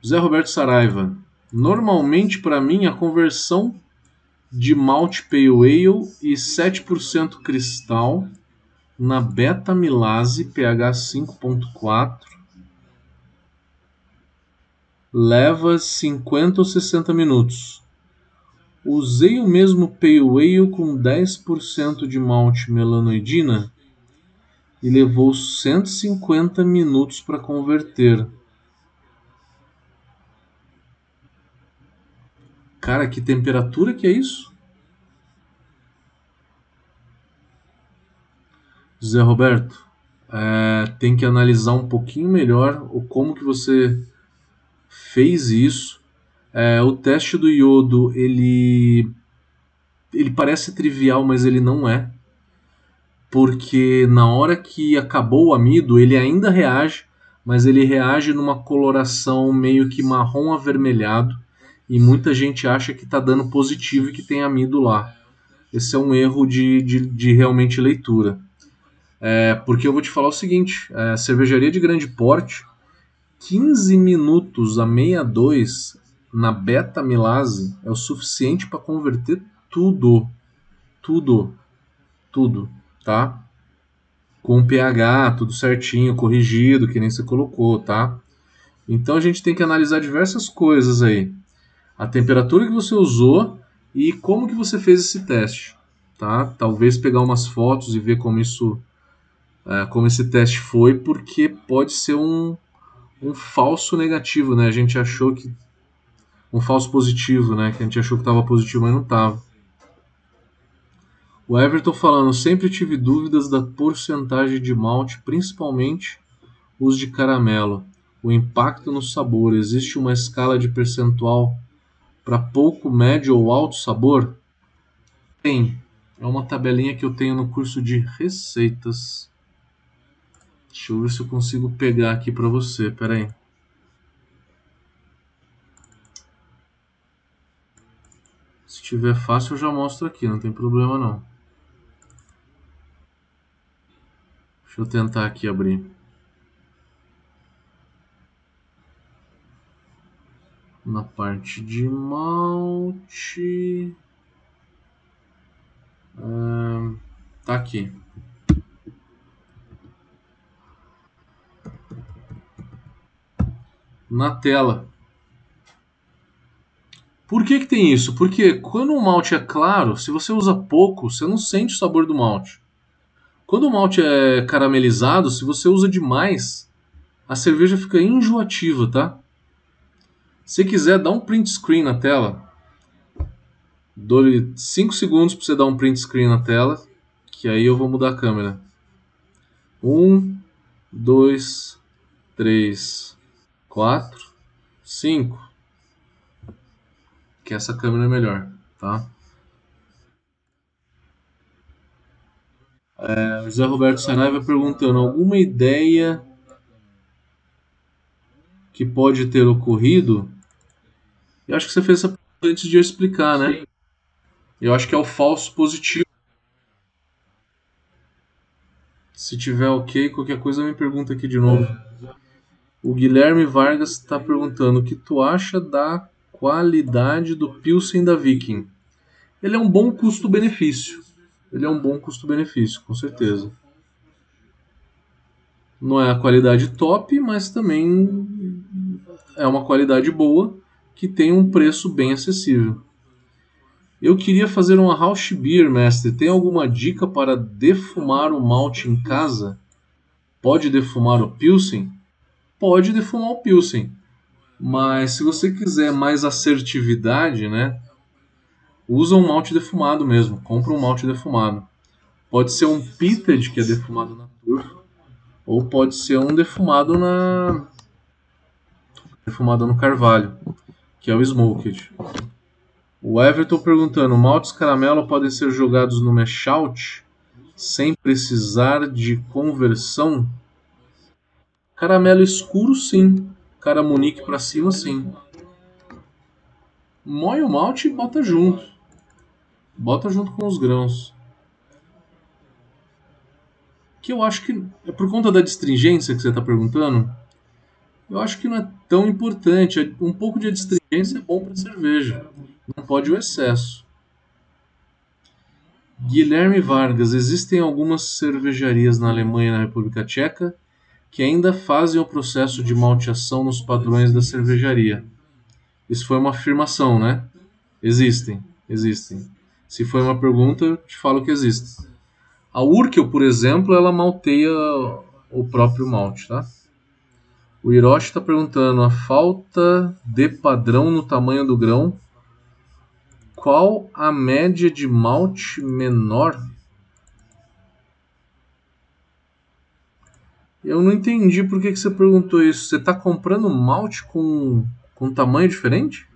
José Roberto Saraiva. Normalmente, para mim, a conversão de Malt Pale Ale e 7% cristal na Beta Milase pH 5.4 leva 50 ou 60 minutos. Usei o mesmo Pale Ale com 10% de malte melanoidina e levou 150 minutos para converter. Cara, que temperatura que é isso? Zé Roberto, é, tem que analisar um pouquinho melhor o como que você fez isso. É, o teste do iodo, ele, ele parece trivial, mas ele não é. Porque na hora que acabou o amido, ele ainda reage, mas ele reage numa coloração meio que marrom avermelhado e muita gente acha que está dando positivo e que tem amido lá. Esse é um erro de, de, de realmente leitura. É, porque eu vou te falar o seguinte: é, cervejaria de grande porte, 15 minutos a 62 na beta milase é o suficiente para converter tudo. Tudo. Tudo. Tá? Com pH, tudo certinho, corrigido, que nem você colocou, tá? Então a gente tem que analisar diversas coisas aí a temperatura que você usou e como que você fez esse teste, tá? Talvez pegar umas fotos e ver como isso é, como esse teste foi, porque pode ser um, um falso negativo, né? A gente achou que. Um falso positivo, né? Que a gente achou que estava positivo, mas não estava. O Everton falando, sempre tive dúvidas da porcentagem de malte, principalmente os de caramelo. O impacto no sabor. Existe uma escala de percentual para pouco, médio ou alto sabor? Tem. É uma tabelinha que eu tenho no curso de receitas. Deixa eu ver se eu consigo pegar aqui para você. Pera aí. Se tiver fácil eu já mostro aqui, não tem problema não. Deixa eu tentar aqui abrir. Na parte de malte. Tá aqui. Na tela. Por que, que tem isso? Porque quando o malte é claro, se você usa pouco, você não sente o sabor do malte. Quando o malte é caramelizado, se você usa demais, a cerveja fica enjoativa, tá? Se quiser, dá um print screen na tela. Dou-lhe 5 segundos para você dar um print screen na tela, que aí eu vou mudar a câmera. 1, 2, 3, 4, 5. Que essa câmera é melhor, tá? É, José Roberto Saraiva perguntando: alguma ideia que pode ter ocorrido? Eu acho que você fez essa pergunta antes de eu explicar, né? Eu acho que é o falso positivo. Se tiver ok, qualquer coisa me pergunta aqui de novo. O Guilherme Vargas está perguntando o que tu acha da qualidade do Pilsen da Viking. Ele é um bom custo-benefício ele é um bom custo-benefício, com certeza. Não é a qualidade top, mas também é uma qualidade boa que tem um preço bem acessível. Eu queria fazer uma house beer, mestre. Tem alguma dica para defumar o malte em casa? Pode defumar o Pilsen? Pode defumar o Pilsen. Mas se você quiser mais assertividade, né? usa um malte defumado mesmo, compra um malte defumado. Pode ser um pitted que é defumado na turfa, ou pode ser um defumado na defumado no carvalho, que é o smoked. O Everton perguntando: maltes caramelo podem ser jogados no mash out sem precisar de conversão? Caramelo escuro, sim. Caramunique para cima, sim. Moe o malte e bota junto. Bota junto com os grãos. Que eu acho que é por conta da distringência que você está perguntando. Eu acho que não é tão importante. Um pouco de adstringência é bom para cerveja. Não pode o excesso. Guilherme Vargas. Existem algumas cervejarias na Alemanha e na República Tcheca que ainda fazem o processo de malteação nos padrões da cervejaria. Isso foi uma afirmação, né? Existem, existem. Se foi uma pergunta, eu te falo que existe. A Urkel, por exemplo, ela malteia o próprio malte, tá? O Hiroshi está perguntando a falta de padrão no tamanho do grão. Qual a média de malte menor? Eu não entendi por que, que você perguntou isso. Você está comprando malte com, com tamanho diferente?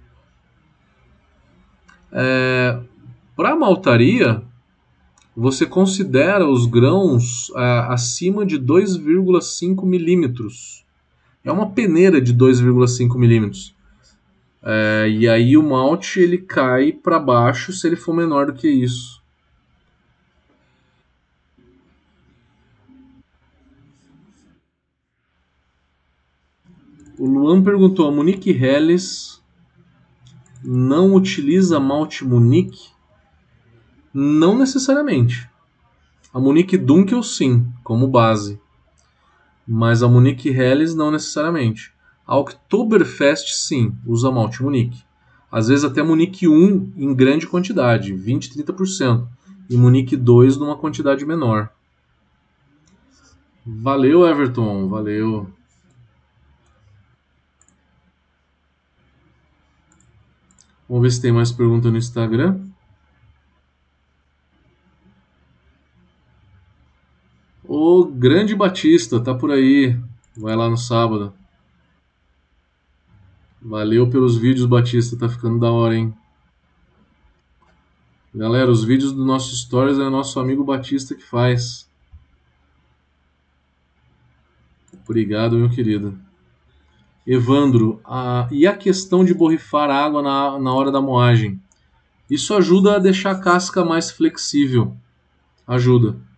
É, para a maltaria, você considera os grãos é, acima de 2,5 milímetros. É uma peneira de 2,5 milímetros. É, e aí o malte ele cai para baixo se ele for menor do que isso. O Luan perguntou: a Munique Helles não utiliza malte Munique? Não necessariamente. A Munique Dunkel sim, como base. Mas a Munique Helles não necessariamente. A Oktoberfest sim, usa malte Munique. Às vezes até Munique 1 em grande quantidade, 20, 30%. E Munique 2 numa quantidade menor. Valeu, Everton. Valeu. Vamos ver se tem mais pergunta no Instagram. O grande Batista tá por aí. Vai lá no sábado. Valeu pelos vídeos, Batista. Tá ficando da hora, hein? Galera, os vídeos do nosso Stories é nosso amigo Batista que faz. Obrigado, meu querido. Evandro, a, e a questão de borrifar água na, na hora da moagem? Isso ajuda a deixar a casca mais flexível. Ajuda.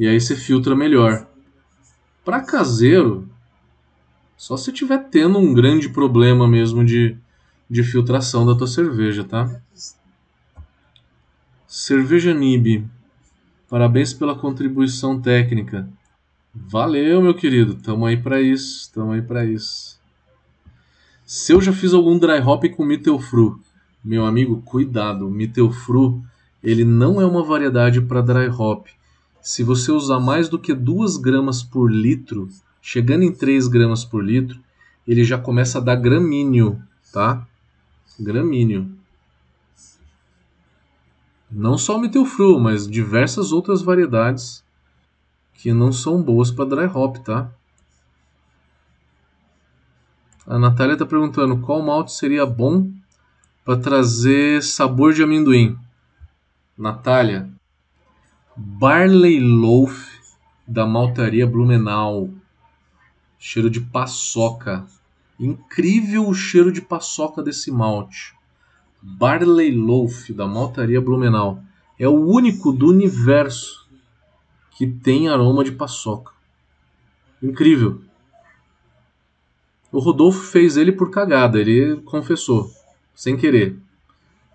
E aí você filtra melhor. Para caseiro, só se tiver tendo um grande problema mesmo de, de filtração da tua cerveja, tá? Cerveja Nib, parabéns pela contribuição técnica. Valeu, meu querido. Tamo aí para isso. Tamo aí para isso. Se eu já fiz algum dry hop com Mittelfru, meu amigo, cuidado. Mittelfru, ele não é uma variedade para dry hop. Se você usar mais do que 2 gramas por litro, chegando em 3 gramas por litro, ele já começa a dar gramíneo, tá? Gramíneo. Não só o Mittelfru, mas diversas outras variedades que não são boas para dry hop, tá? A Natália está perguntando qual malte seria bom para trazer sabor de amendoim. Natália, Barley Loaf da maltaria Blumenau. Cheiro de paçoca. Incrível o cheiro de paçoca desse malte. Barley Loaf da maltaria Blumenau. É o único do universo que tem aroma de paçoca. Incrível. O Rodolfo fez ele por cagada, ele confessou, sem querer.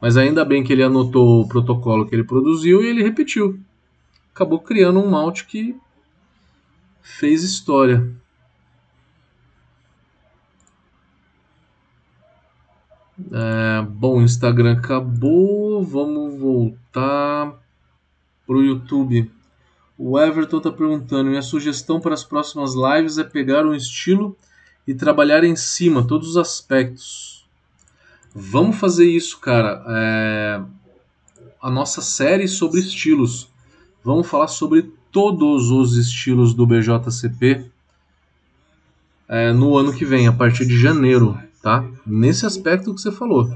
Mas ainda bem que ele anotou o protocolo que ele produziu e ele repetiu. Acabou criando um malte que fez história. É, bom, o Instagram acabou. Vamos voltar pro YouTube. O Everton está perguntando: minha sugestão para as próximas lives é pegar um estilo e trabalhar em cima, todos os aspectos. Vamos fazer isso, cara. É... A nossa série sobre estilos. Vamos falar sobre todos os estilos do BJCP é, no ano que vem, a partir de janeiro, tá? Nesse aspecto que você falou.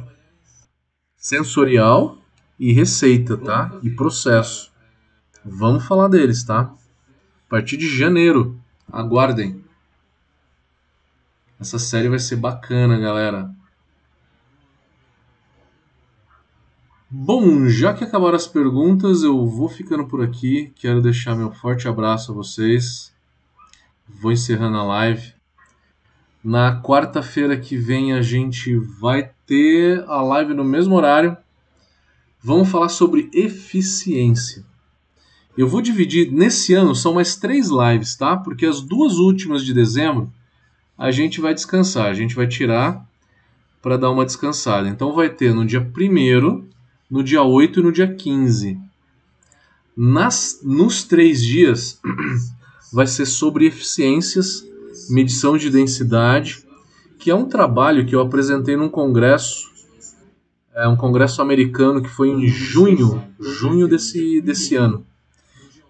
Sensorial e receita, tá? E processo. Vamos falar deles, tá? A partir de janeiro. Aguardem. Essa série vai ser bacana, galera. Bom, já que acabaram as perguntas, eu vou ficando por aqui. Quero deixar meu forte abraço a vocês. Vou encerrando a live. Na quarta-feira que vem a gente vai ter a live no mesmo horário. Vamos falar sobre eficiência. Eu vou dividir nesse ano são mais três lives, tá? Porque as duas últimas de dezembro a gente vai descansar, a gente vai tirar para dar uma descansada. Então vai ter no dia 1 no dia 8 e no dia 15. Nas, nos três dias <clears throat> vai ser sobre eficiências, medição de densidade, que é um trabalho que eu apresentei num congresso, é um congresso americano que foi em junho, junho desse, desse ano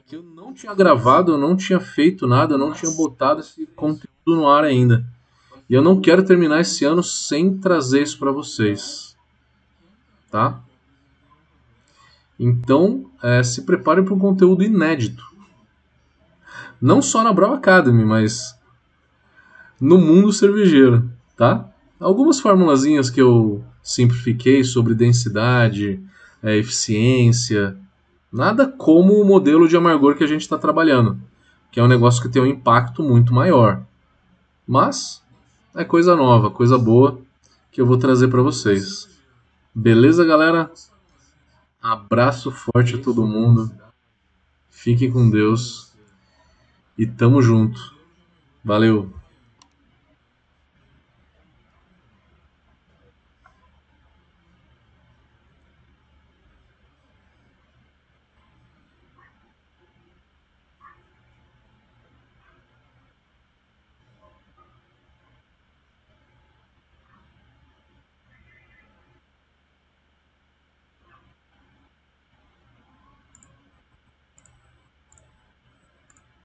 que eu não tinha gravado, eu não tinha feito nada, eu não tinha botado esse conteúdo no ar ainda. E eu não quero terminar esse ano sem trazer isso para vocês. Tá? Então, é, se preparem para um conteúdo inédito. Não só na Brava Academy, mas no mundo cervejeiro, tá? Algumas formulazinhas que eu simplifiquei sobre densidade, é, eficiência, Nada como o modelo de amargor que a gente está trabalhando, que é um negócio que tem um impacto muito maior. Mas é coisa nova, coisa boa que eu vou trazer para vocês. Beleza, galera? Abraço forte a todo mundo. Fiquem com Deus e tamo junto. Valeu!